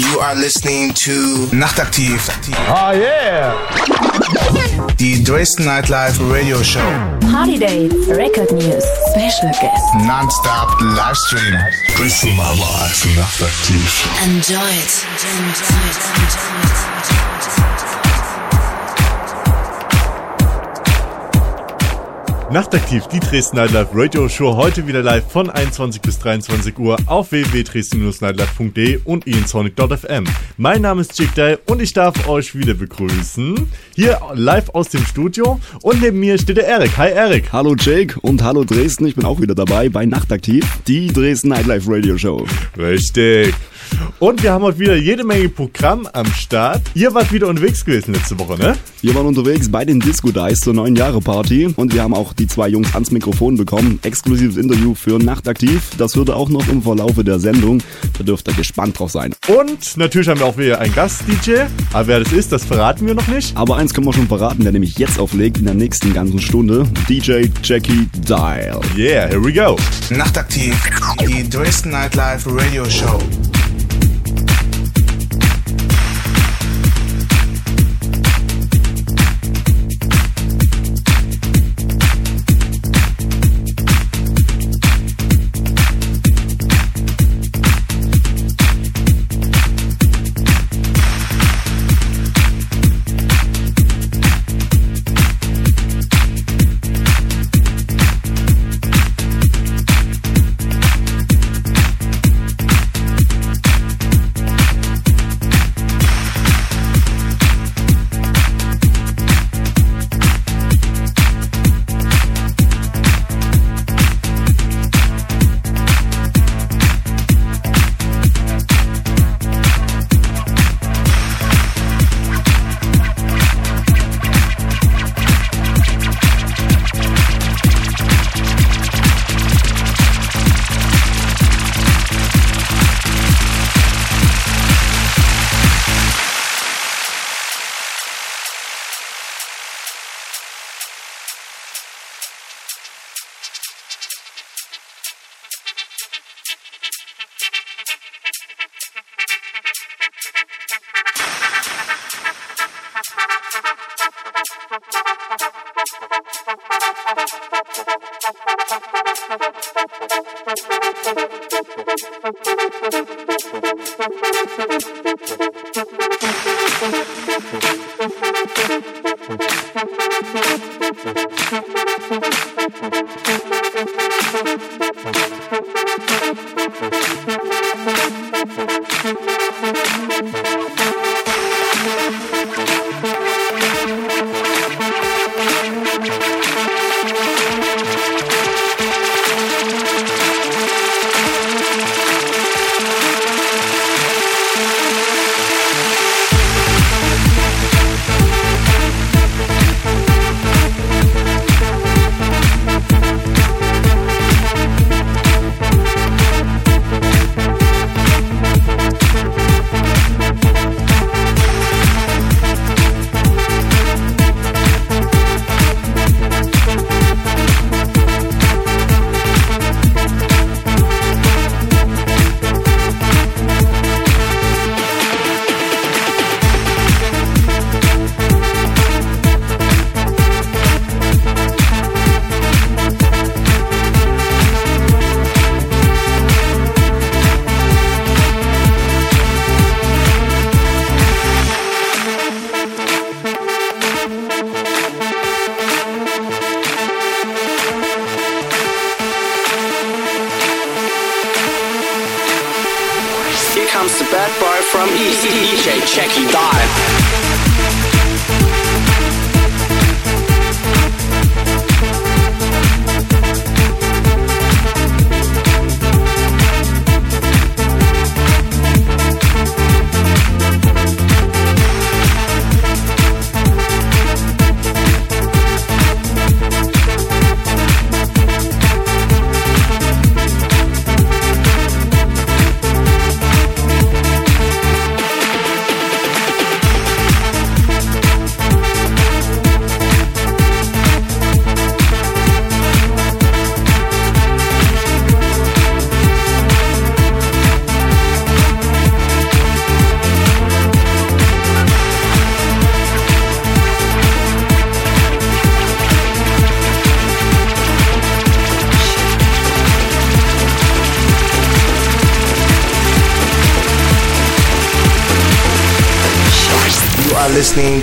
You are listening to Nachtaktiv. Oh yeah! Die Dresden Nightlife Radio Show. Party Dates, Record News, Special Guests. Non-stop Livestream. Dresden Nightlife Nachtaktiv. Enjoy it. Enjoy it. Enjoy it. Nachtaktiv, die Dresden Nightlife Radio Show, heute wieder live von 21 bis 23 Uhr auf www.dresden-nightlife.de und insonic.fm. Mein Name ist Chick Day und ich darf euch wieder begrüßen. Hier live aus dem Studio und neben mir steht der Erik. Hi Erik. Hallo Jake und hallo Dresden, ich bin auch wieder dabei bei Nachtaktiv, die Dresden Nightlife Radio Show. Richtig. Und wir haben heute wieder jede Menge Programm am Start. Ihr wart wieder unterwegs gewesen letzte Woche, ne? Wir waren unterwegs bei den Disco Dice zur neuen Jahre Party und wir haben auch die zwei Jungs ans Mikrofon bekommen. Exklusives Interview für Nachtaktiv. Das hört ihr auch noch im Verlaufe der Sendung. Da dürft ihr gespannt drauf sein. Und natürlich haben wir auch wieder einen Gast-DJ. Aber wer das ist, das verraten wir noch nicht. Aber eins können wir schon verraten, der nämlich jetzt auflegt in der nächsten ganzen Stunde. DJ Jackie Dial. Yeah, here we go. Nachtaktiv. Die Dresden Nightlife Radio Show.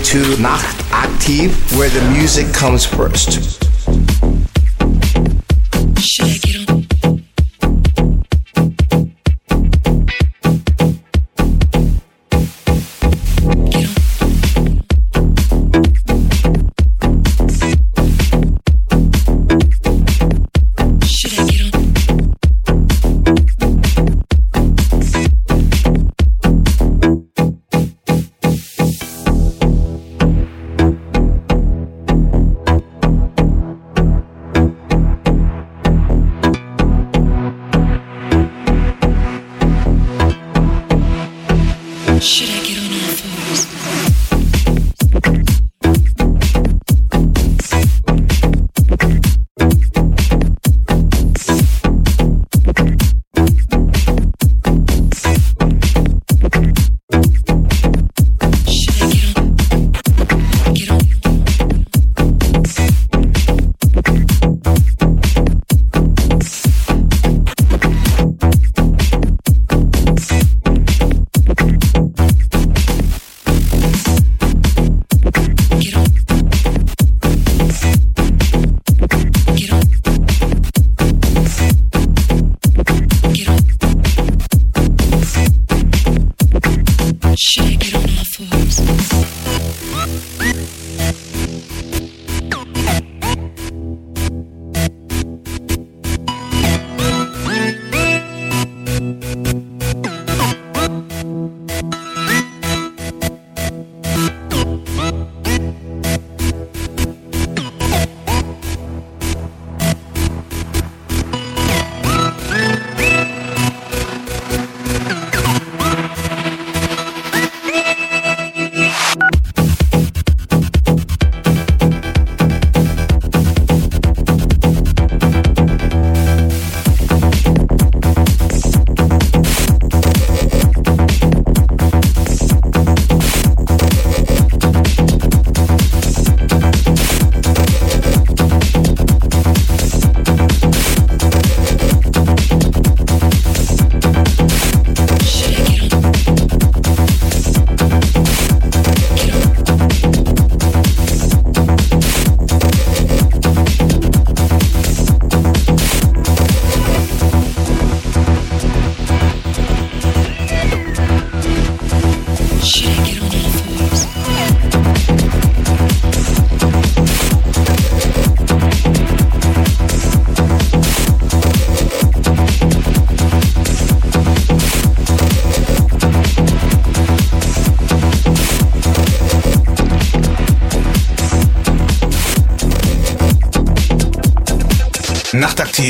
to Nachtaktiv, where the music comes first.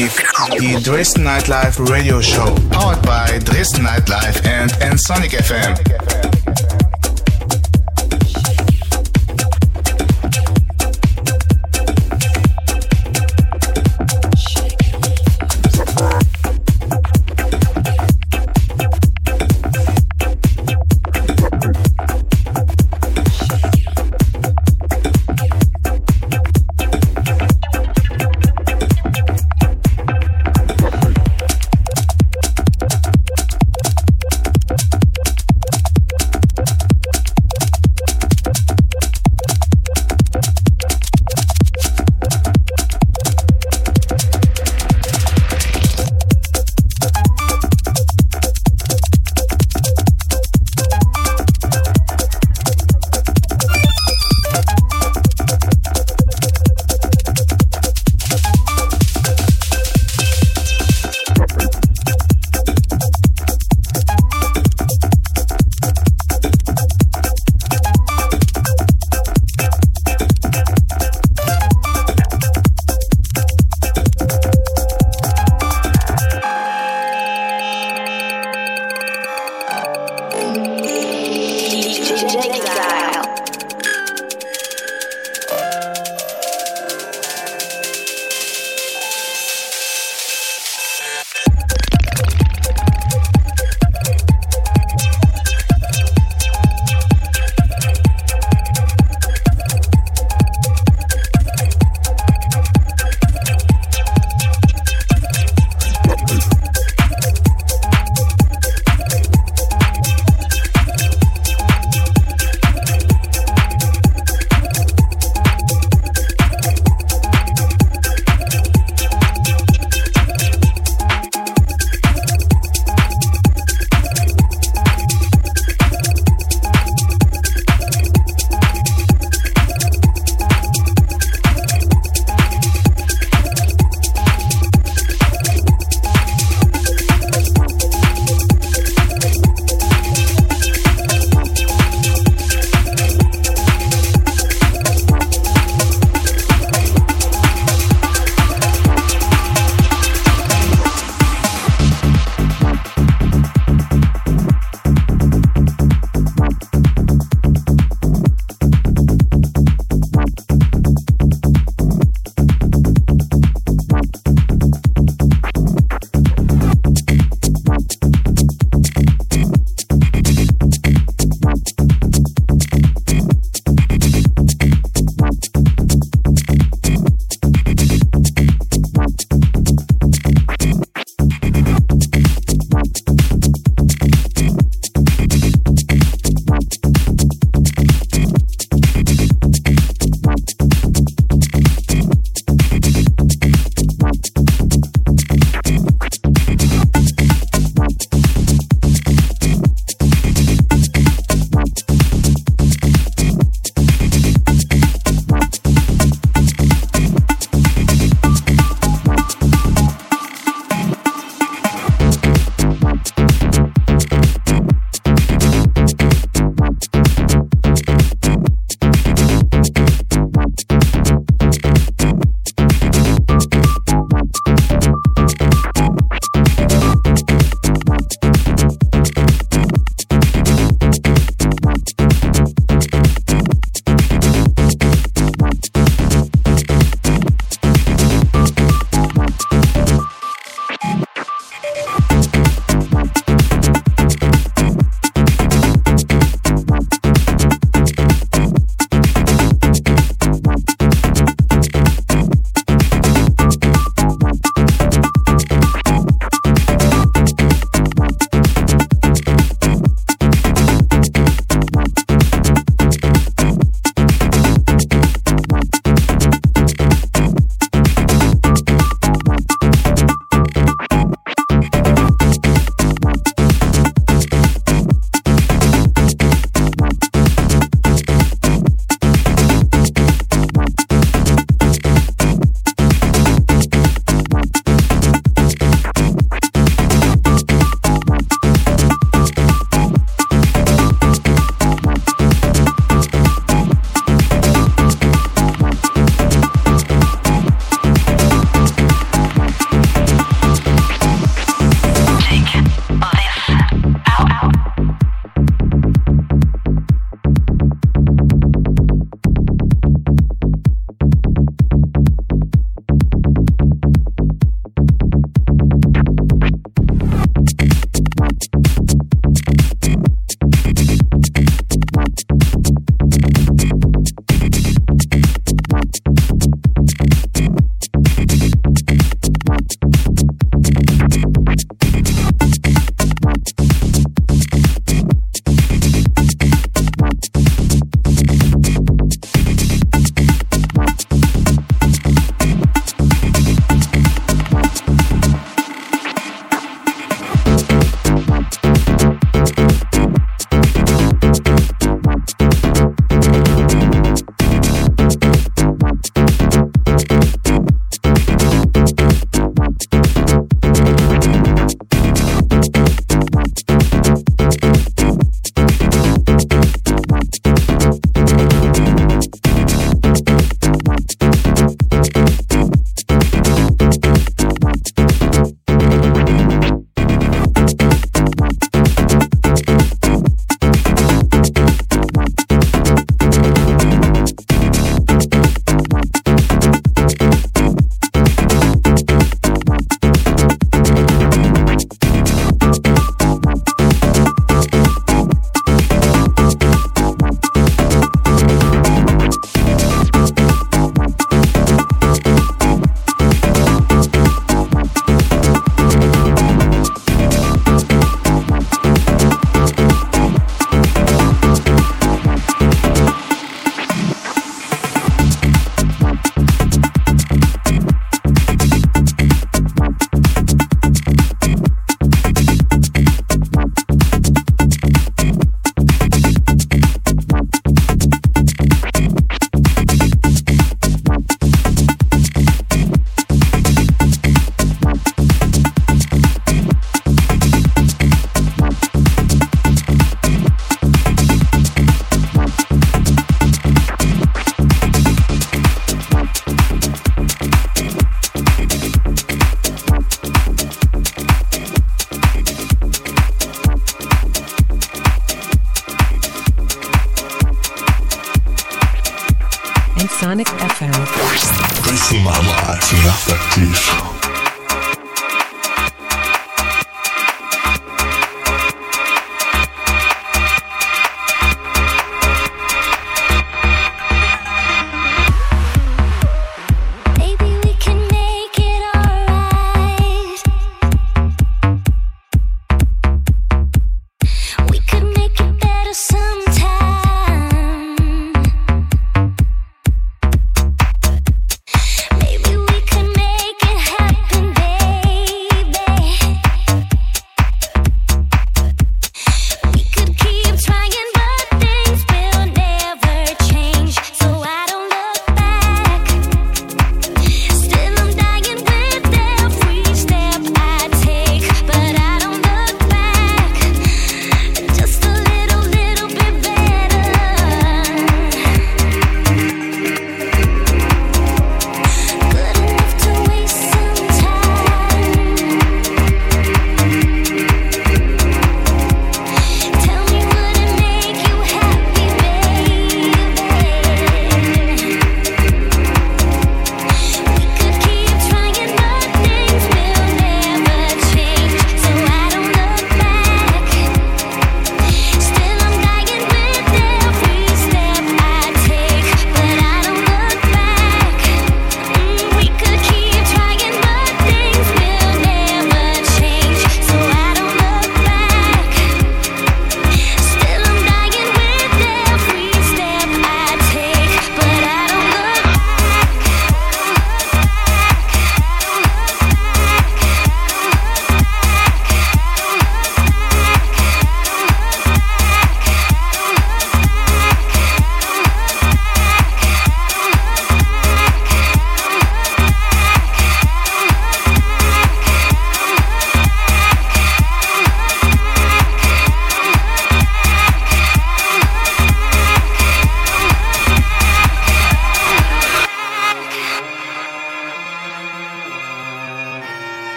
live the Dresden Nightlife radio show, powered by Dresden Nightlife and, and Sonic FM.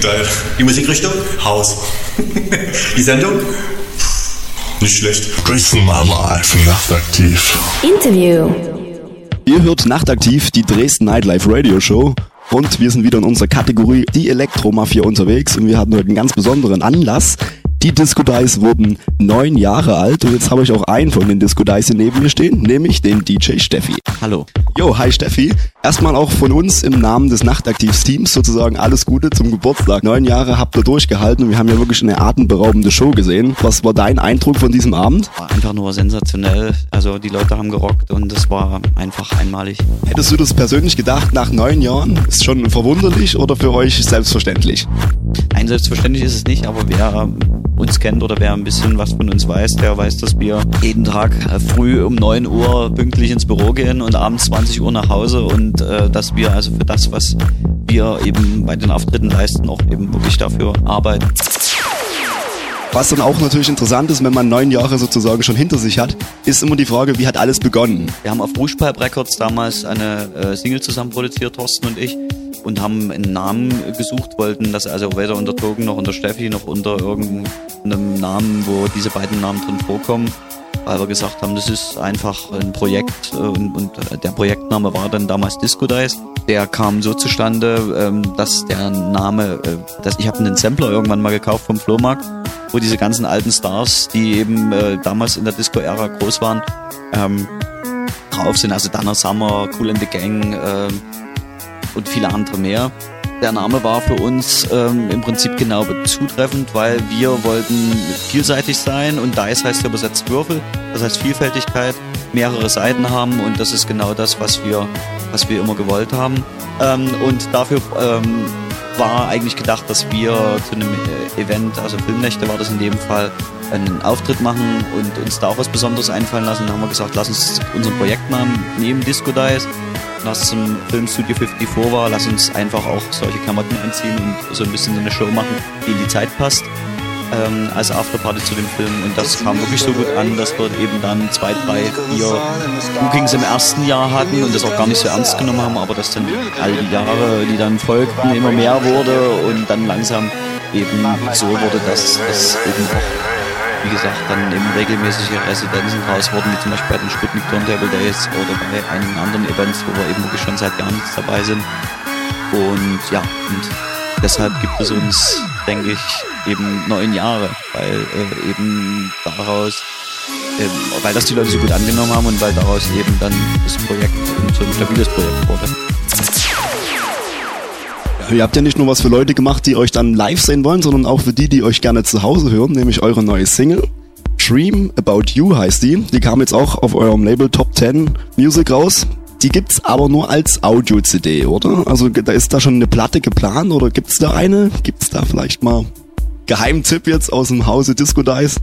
Dale. Die Musikrichtung? House. Die Sendung? Nicht schlecht. Dresden Nightlife nachtaktiv. Interview. Ihr hört nachtaktiv die Dresden Nightlife Radio Show. Und wir sind wieder in unserer Kategorie die Elektromafia unterwegs und wir hatten heute einen ganz besonderen Anlass. Die Disco Dice wurden neun Jahre alt und jetzt habe ich auch einen von den Disco Dice hier neben mir stehen, nämlich den DJ Steffi. Hallo. Jo, hi Steffi. Erstmal auch von uns im Namen des Nachtaktivs-Teams sozusagen alles Gute zum Geburtstag. Neun Jahre habt ihr durchgehalten und wir haben ja wirklich eine atemberaubende Show gesehen. Was war dein Eindruck von diesem Abend? War einfach nur sensationell. Also die Leute haben gerockt und es war einfach einmalig. Hättest du das persönlich gedacht nach neun Jahren? Ist schon verwunderlich oder für euch selbstverständlich? Nein, selbstverständlich ist es nicht, aber wer uns kennt oder wer ein bisschen was von uns weiß, der weiß, dass wir jeden Tag äh, früh um 9 Uhr pünktlich ins Büro gehen und abends 20 Uhr nach Hause und äh, dass wir also für das, was wir eben bei den Auftritten leisten, auch eben wirklich dafür arbeiten. Was dann auch natürlich interessant ist, wenn man neun Jahre sozusagen schon hinter sich hat, ist immer die Frage, wie hat alles begonnen? Wir haben auf Rouge Pipe Records damals eine äh, Single zusammen produziert, Thorsten und ich, und haben einen Namen gesucht, wollten das also weder unter Token noch unter Steffi noch unter irgendeinem Namen, wo diese beiden Namen drin vorkommen, weil wir gesagt haben, das ist einfach ein Projekt äh, und, und der Projektname war dann damals Disco Dice. Der kam so zustande, ähm, dass der Name, äh, dass ich habe einen Sampler irgendwann mal gekauft vom Flohmarkt, wo diese ganzen alten Stars, die eben äh, damals in der Disco-Ära groß waren, ähm, drauf sind. Also Dana Summer, Cool and the Gang äh, und viele andere mehr. Der Name war für uns ähm, im Prinzip genau zutreffend, weil wir wollten vielseitig sein und Dice heißt ja übersetzt Würfel, das heißt Vielfältigkeit, mehrere Seiten haben und das ist genau das, was wir, was wir immer gewollt haben. Ähm, und dafür ähm, war eigentlich gedacht, dass wir zu einem äh, Event, also Filmnächte war das in dem Fall, einen Auftritt machen und uns da auch was Besonderes einfallen lassen. Dann haben wir gesagt, lass uns unseren Projektnamen nehmen, Disco Dice. Zum Film Studio 54 war, lass uns einfach auch solche Klamotten anziehen und so ein bisschen so eine Show machen, die in die Zeit passt. Ähm, als Afterparty zu dem Film und das kam wirklich so gut an, dass wir eben dann zwei, drei, vier Bookings im ersten Jahr hatten und das auch gar nicht so ernst genommen haben, aber dass dann all die Jahre, die dann folgten, immer mehr wurde und dann langsam eben so wurde, dass es eben auch wie gesagt, dann eben regelmäßige Residenzen raus wurden, wie zum Beispiel bei den Sputnik Turntable Days oder bei einigen anderen Events, wo wir eben wirklich schon seit Jahren dabei sind. Und ja, und deshalb gibt es uns, denke ich, eben neun Jahre, weil äh, eben daraus, äh, weil das die Leute so gut angenommen haben und weil daraus eben dann das Projekt so ein stabiles Projekt wurde. Ihr habt ja nicht nur was für Leute gemacht, die euch dann live sehen wollen, sondern auch für die, die euch gerne zu Hause hören, nämlich eure neue Single. Dream About You heißt die. Die kam jetzt auch auf eurem Label Top 10 Music raus. Die gibt's aber nur als Audio-CD, oder? Also da ist da schon eine Platte geplant oder gibt's da eine? Gibt's da vielleicht mal Geheimtipp jetzt aus dem Hause Disco Dice?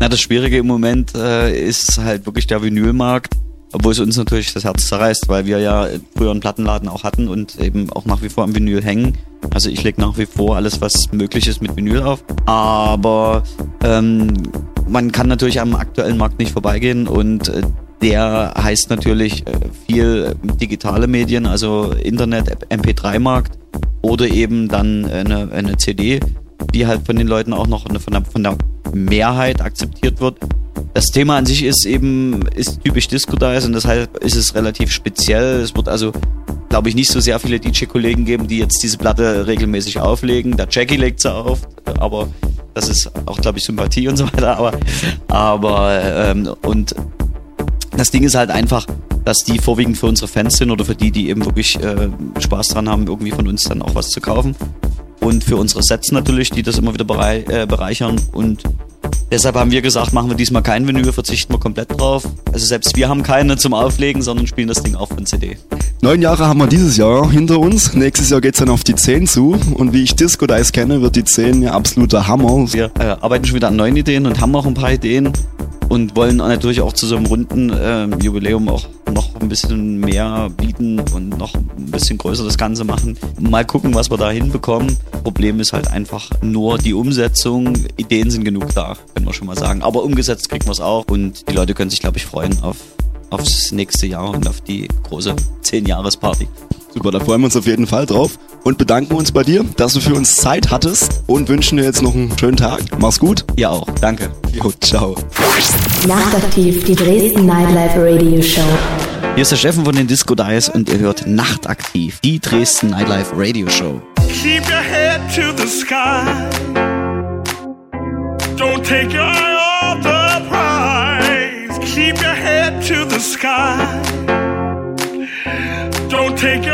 Na, das Schwierige im Moment äh, ist halt wirklich der Vinylmarkt, obwohl es uns natürlich das Herz zerreißt, weil wir ja früher einen Plattenladen auch hatten und eben auch nach wie vor am Vinyl hängen. Also ich lege nach wie vor alles, was möglich ist, mit Vinyl auf. Aber ähm, man kann natürlich am aktuellen Markt nicht vorbeigehen und äh, der heißt natürlich äh, viel digitale Medien, also Internet, MP3-Markt oder eben dann eine, eine CD, die halt von den Leuten auch noch von der, von der Mehrheit akzeptiert wird. Das Thema an sich ist eben, ist typisch Disco Dice und deshalb ist es relativ speziell. Es wird also, glaube ich, nicht so sehr viele DJ-Kollegen geben, die jetzt diese Platte regelmäßig auflegen. Der Jackie legt sie auf, aber das ist auch, glaube ich, Sympathie und so weiter. Aber, aber ähm, und das Ding ist halt einfach, dass die vorwiegend für unsere Fans sind oder für die, die eben wirklich äh, Spaß dran haben, irgendwie von uns dann auch was zu kaufen. Und für unsere Sets natürlich, die das immer wieder äh, bereichern. Und deshalb haben wir gesagt, machen wir diesmal kein Vinyl, verzichten wir komplett drauf. Also selbst wir haben keine zum Auflegen, sondern spielen das Ding auch von CD. Neun Jahre haben wir dieses Jahr hinter uns. Nächstes Jahr geht's dann auf die 10 zu. Und wie ich Disco Dice kenne, wird die 10 ja absoluter Hammer. Wir äh, arbeiten schon wieder an neuen Ideen und haben auch ein paar Ideen und wollen natürlich auch zu so einem runden äh, Jubiläum auch noch ein bisschen mehr bieten und noch ein bisschen größer das Ganze machen. Mal gucken, was wir da hinbekommen. Problem ist halt einfach nur die Umsetzung. Ideen sind genug da, können wir schon mal sagen. Aber umgesetzt kriegen wir es auch und die Leute können sich, glaube ich, freuen auf, aufs nächste Jahr und auf die große 10-Jahres-Party. Super, da freuen wir uns auf jeden Fall drauf und bedanken uns bei dir, dass du für uns Zeit hattest und wünschen dir jetzt noch einen schönen Tag. Mach's gut. Ja auch, danke. Jo, ciao. Nachtaktiv, die Dresden Nightlife Radio Show. Hier ist der Chef von den Disco Dice und ihr hört Nachtaktiv, die Dresden Nightlife Radio Show. Keep your head to the sky. Don't take your eye off the prize. Keep your head to the sky. Don't take your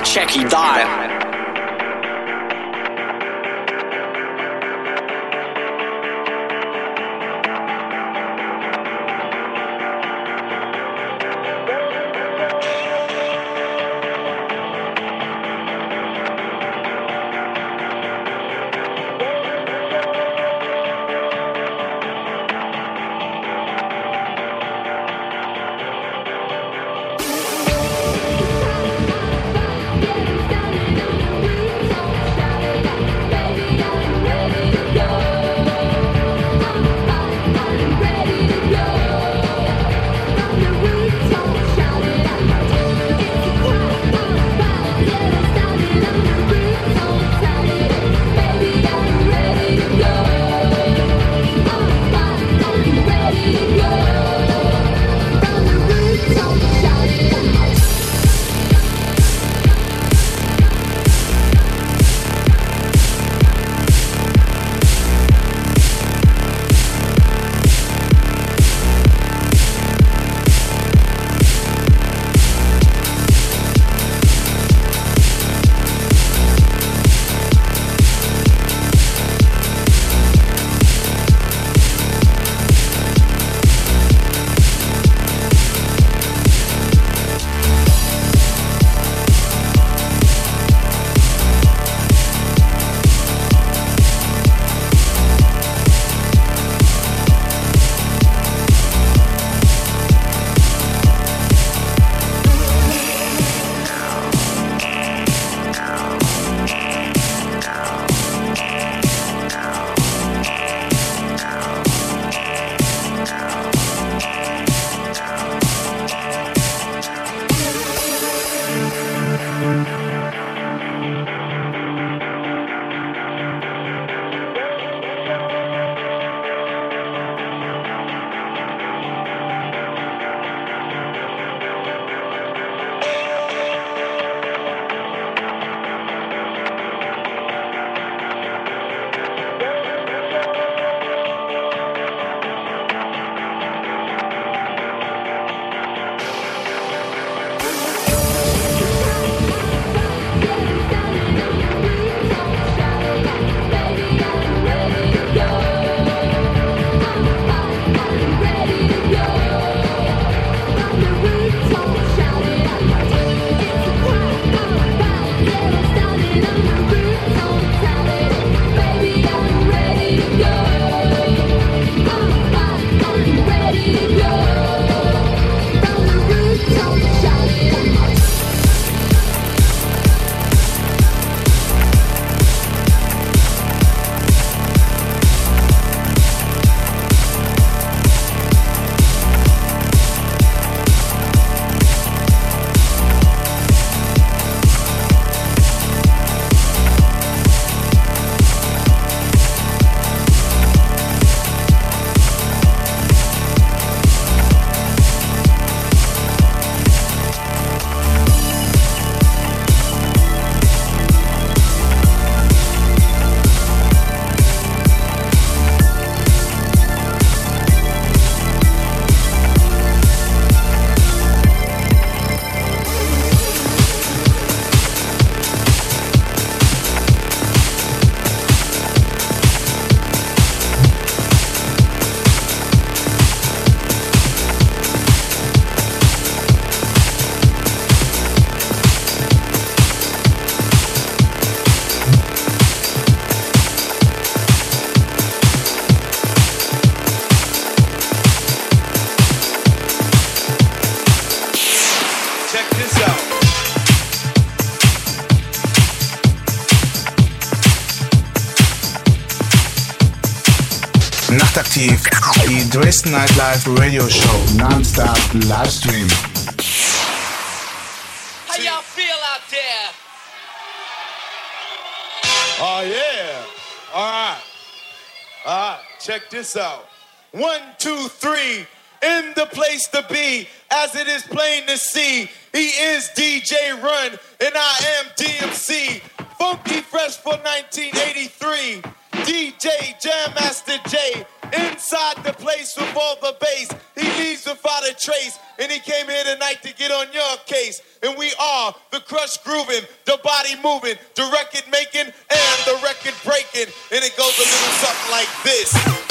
Checky Dial. Dresden Nightlife Radio Show. Non-stop Livestream. How y'all feel out there? Oh yeah. All right. All right. Check this out. One, two, three. In the place to be, as it is plain to see. He is DJ Run, and I am DMC. Funky Fresh for 1983. DJ Jam Master J. Inside the place with all the bass. He leaves without a trace, and he came here tonight to get on your case. And we are the crush grooving, the body moving, the record making, and the record breaking. And it goes a little something like this.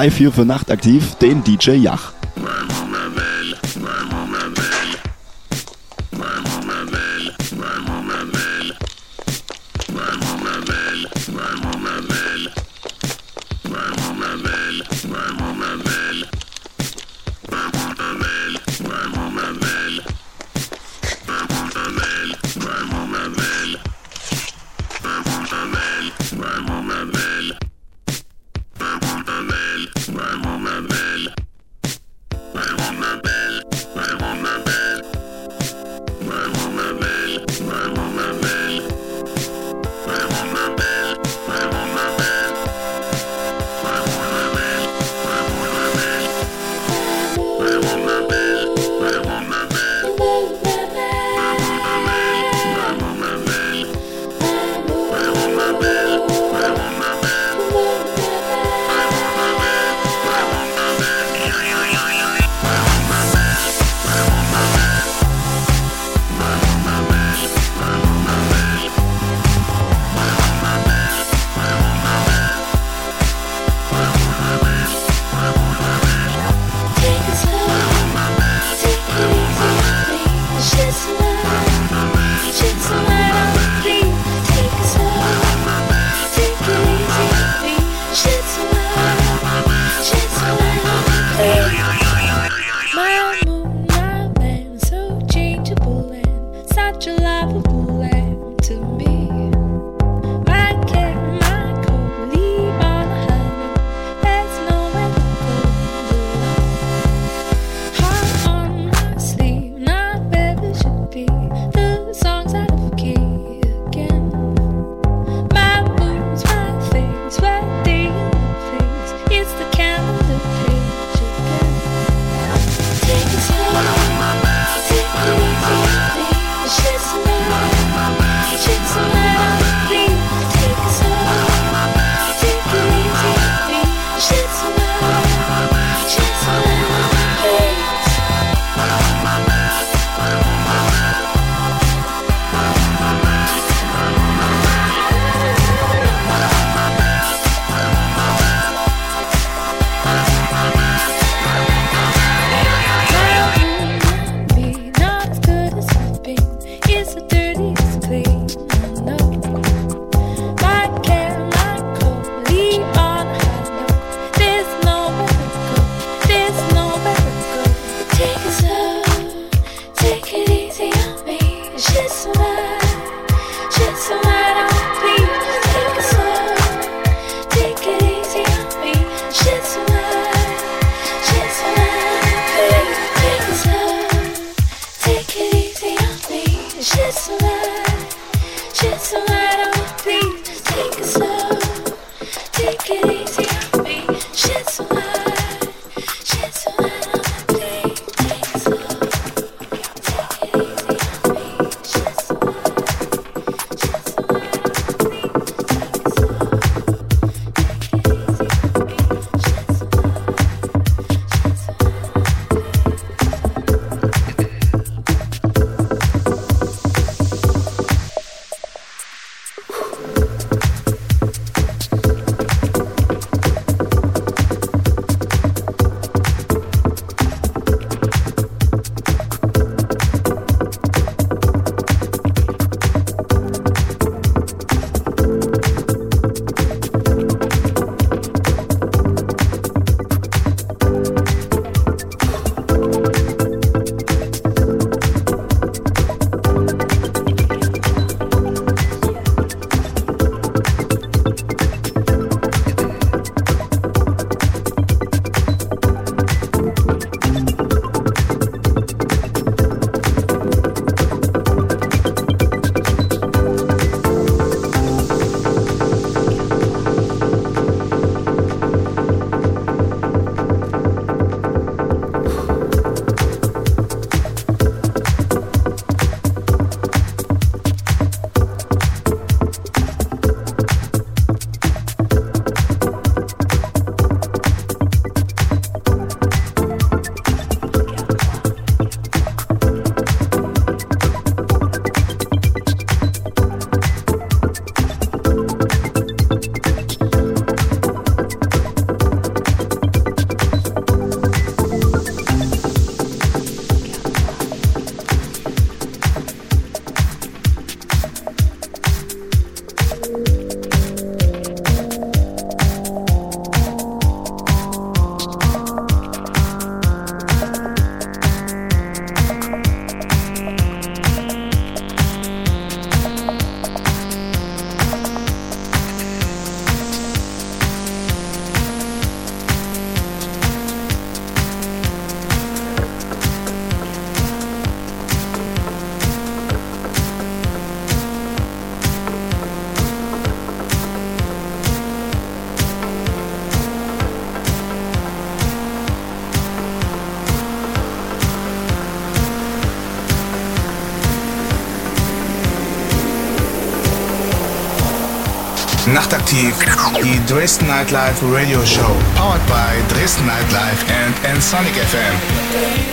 Live hier für Nachtaktiv, den DJ Yach. The die Dresden Nightlife Radio Show, powered by Dresden Nightlife and, and Sonic FM.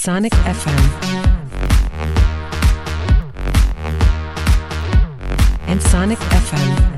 Sonic FM. And Sonic FM.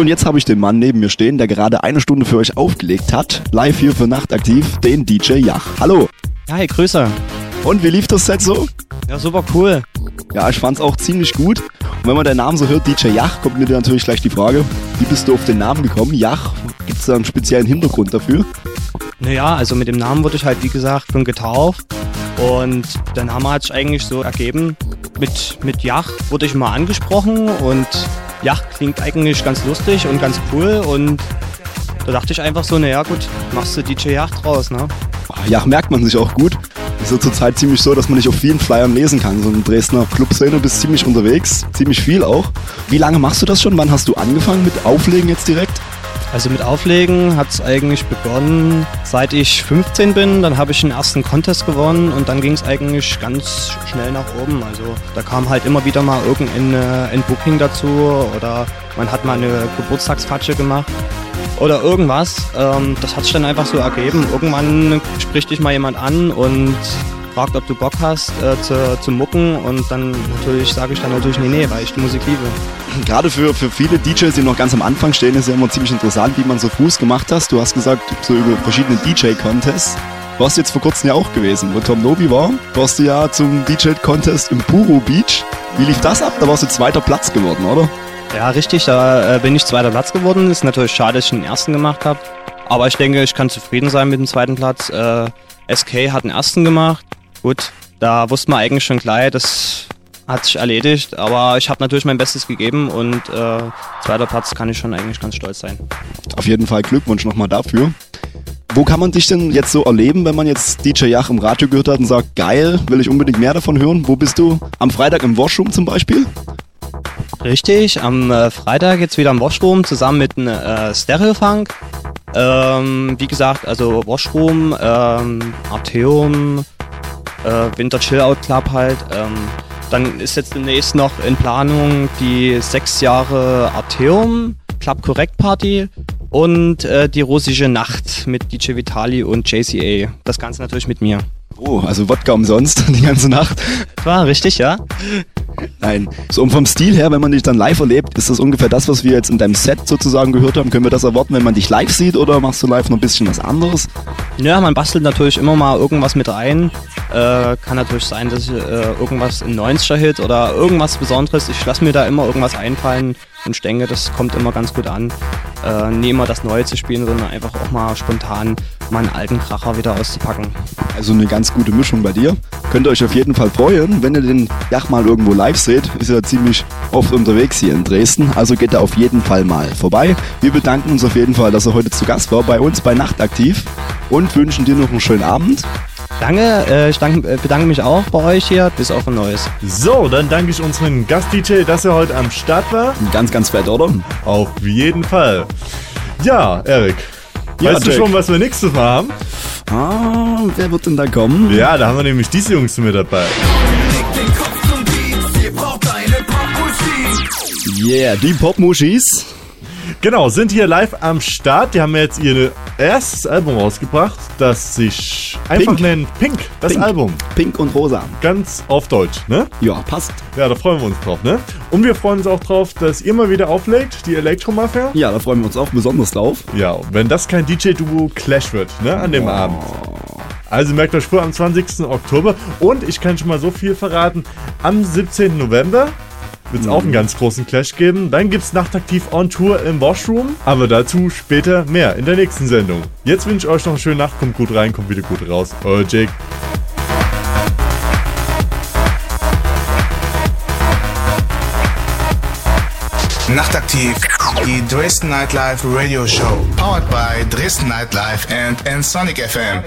So, und jetzt habe ich den Mann neben mir stehen, der gerade eine Stunde für euch aufgelegt hat. Live hier für Nachtaktiv, den DJ Yach. Hallo. Ja, hey, Grüße. Und wie lief das Set so? Ja, super cool. Ja, ich fand's auch ziemlich gut. Und wenn man deinen Namen so hört, DJ Yach, kommt mir natürlich gleich die Frage, wie bist du auf den Namen gekommen? Yach, gibt's da einen speziellen Hintergrund dafür? Naja, also mit dem Namen wurde ich halt, wie gesagt, schon getauft. Und der Name hat sich eigentlich so ergeben. Mit, mit Yach wurde ich mal angesprochen und Yach klingt eigentlich ganz lustig und ganz cool. Und da dachte ich einfach so, naja gut, machst du DJ Yach draus, ne? Yach merkt man sich auch gut. Ist ja zurzeit ziemlich so, dass man nicht auf vielen Flyern lesen kann. So in Dresdner Clubszene bist ziemlich unterwegs, ziemlich viel auch. Wie lange machst du das schon? Wann hast du angefangen mit Auflegen jetzt direkt? Also mit Auflegen hat es eigentlich begonnen, seit ich 15 bin. Dann habe ich den ersten Contest gewonnen und dann ging es eigentlich ganz schnell nach oben. Also da kam halt immer wieder mal irgendein äh, ein Booking dazu oder man hat mal eine Geburtstagsfatsche gemacht oder irgendwas. Ähm, das hat sich dann einfach so ergeben. Irgendwann spricht dich mal jemand an und fragt, ob du Bock hast äh, zu, zu mucken und dann natürlich sage ich dann natürlich nee, nee, weil ich die Musik liebe. Gerade für, für viele DJs, die noch ganz am Anfang stehen, ist ja immer ziemlich interessant, wie man so Fuß gemacht hast. Du hast gesagt, so über verschiedene DJ-Contests. Warst du jetzt vor kurzem ja auch gewesen, wo Tom Nobi war. Warst du ja zum DJ-Contest im Puro Beach. Wie lief das ab? Da warst du zweiter Platz geworden, oder? Ja, richtig, da äh, bin ich zweiter Platz geworden. Ist natürlich schade, dass ich den ersten gemacht habe. Aber ich denke, ich kann zufrieden sein mit dem zweiten Platz. Äh, SK hat den ersten gemacht. Gut, da wusste man eigentlich schon gleich, das hat sich erledigt. Aber ich habe natürlich mein Bestes gegeben und äh, zweiter Platz kann ich schon eigentlich ganz stolz sein. Auf jeden Fall Glückwunsch nochmal dafür. Wo kann man dich denn jetzt so erleben, wenn man jetzt DJ Yach im Radio gehört hat und sagt, geil, will ich unbedingt mehr davon hören? Wo bist du? Am Freitag im Washroom zum Beispiel? Richtig, am äh, Freitag jetzt wieder im Washroom zusammen mit einem äh, Stereofunk. Ähm, wie gesagt, also Washroom, ähm, Arteum, äh, Winter Chill Out Club halt. Ähm, dann ist jetzt demnächst noch in Planung die sechs Jahre Arteum Club Correct Party und äh, die russische Nacht mit DJ Vitali und JCA. Das Ganze natürlich mit mir. Oh, also Wodka umsonst die ganze Nacht. War richtig, ja? Nein. So, und vom Stil her, wenn man dich dann live erlebt, ist das ungefähr das, was wir jetzt in deinem Set sozusagen gehört haben. Können wir das erwarten, wenn man dich live sieht oder machst du live noch ein bisschen was anderes? Ja, man bastelt natürlich immer mal irgendwas mit rein. Äh, kann natürlich sein, dass ich äh, irgendwas ein 90er-Hit oder irgendwas Besonderes, ich lasse mir da immer irgendwas einfallen und ich denke, das kommt immer ganz gut an. Äh, nie immer das Neue zu spielen, sondern einfach auch mal spontan mal einen alten Kracher wieder auszupacken. Also eine ganz gute Mischung bei dir. Könnt ihr euch auf jeden Fall freuen, wenn ihr den Jach mal irgendwo live seht. Ist ja ziemlich oft unterwegs hier in Dresden. Also geht da auf jeden Fall mal vorbei. Wir bedanken uns auf jeden Fall, dass er heute zu Gast war bei uns bei Nachtaktiv und wünschen dir noch einen schönen Abend. Danke, äh, ich dank, äh, bedanke mich auch bei euch hier. Bis auf ein neues. So, dann danke ich unserem Gast-DJ, dass er heute am Start war. Ganz, ganz fett, oder? Auf jeden Fall. Ja, Erik. Ja, weißt du Jack. schon, was wir nächstes Mal haben? Ah, wer wird denn da kommen? Ja, da haben wir nämlich diese Jungs mit dabei. Yeah, die Popmuschis. Genau, sind hier live am Start. Die haben jetzt ihr erstes Album rausgebracht, das sich einfach Pink. nennt Pink, das Pink. Album. Pink und rosa. Ganz auf Deutsch, ne? Ja, passt. Ja, da freuen wir uns drauf, ne? Und wir freuen uns auch drauf, dass ihr mal wieder auflegt, die Elektromafia. Ja, da freuen wir uns auch besonders drauf. Ja, wenn das kein DJ-Duo Clash wird, ne, an dem Abend. Also merkt euch vor am 20. Oktober und ich kann schon mal so viel verraten, am 17. November wird es auch einen ganz großen Clash geben. Dann gibt es Nachtaktiv on Tour im Washroom, aber dazu später mehr in der nächsten Sendung. Jetzt wünsche ich euch noch eine schöne Nacht, kommt gut rein, kommt wieder gut raus. Euer Jake. Nachtaktiv, die Dresden Nightlife Radio Show. Powered by Dresden Nightlife and Sonic FM.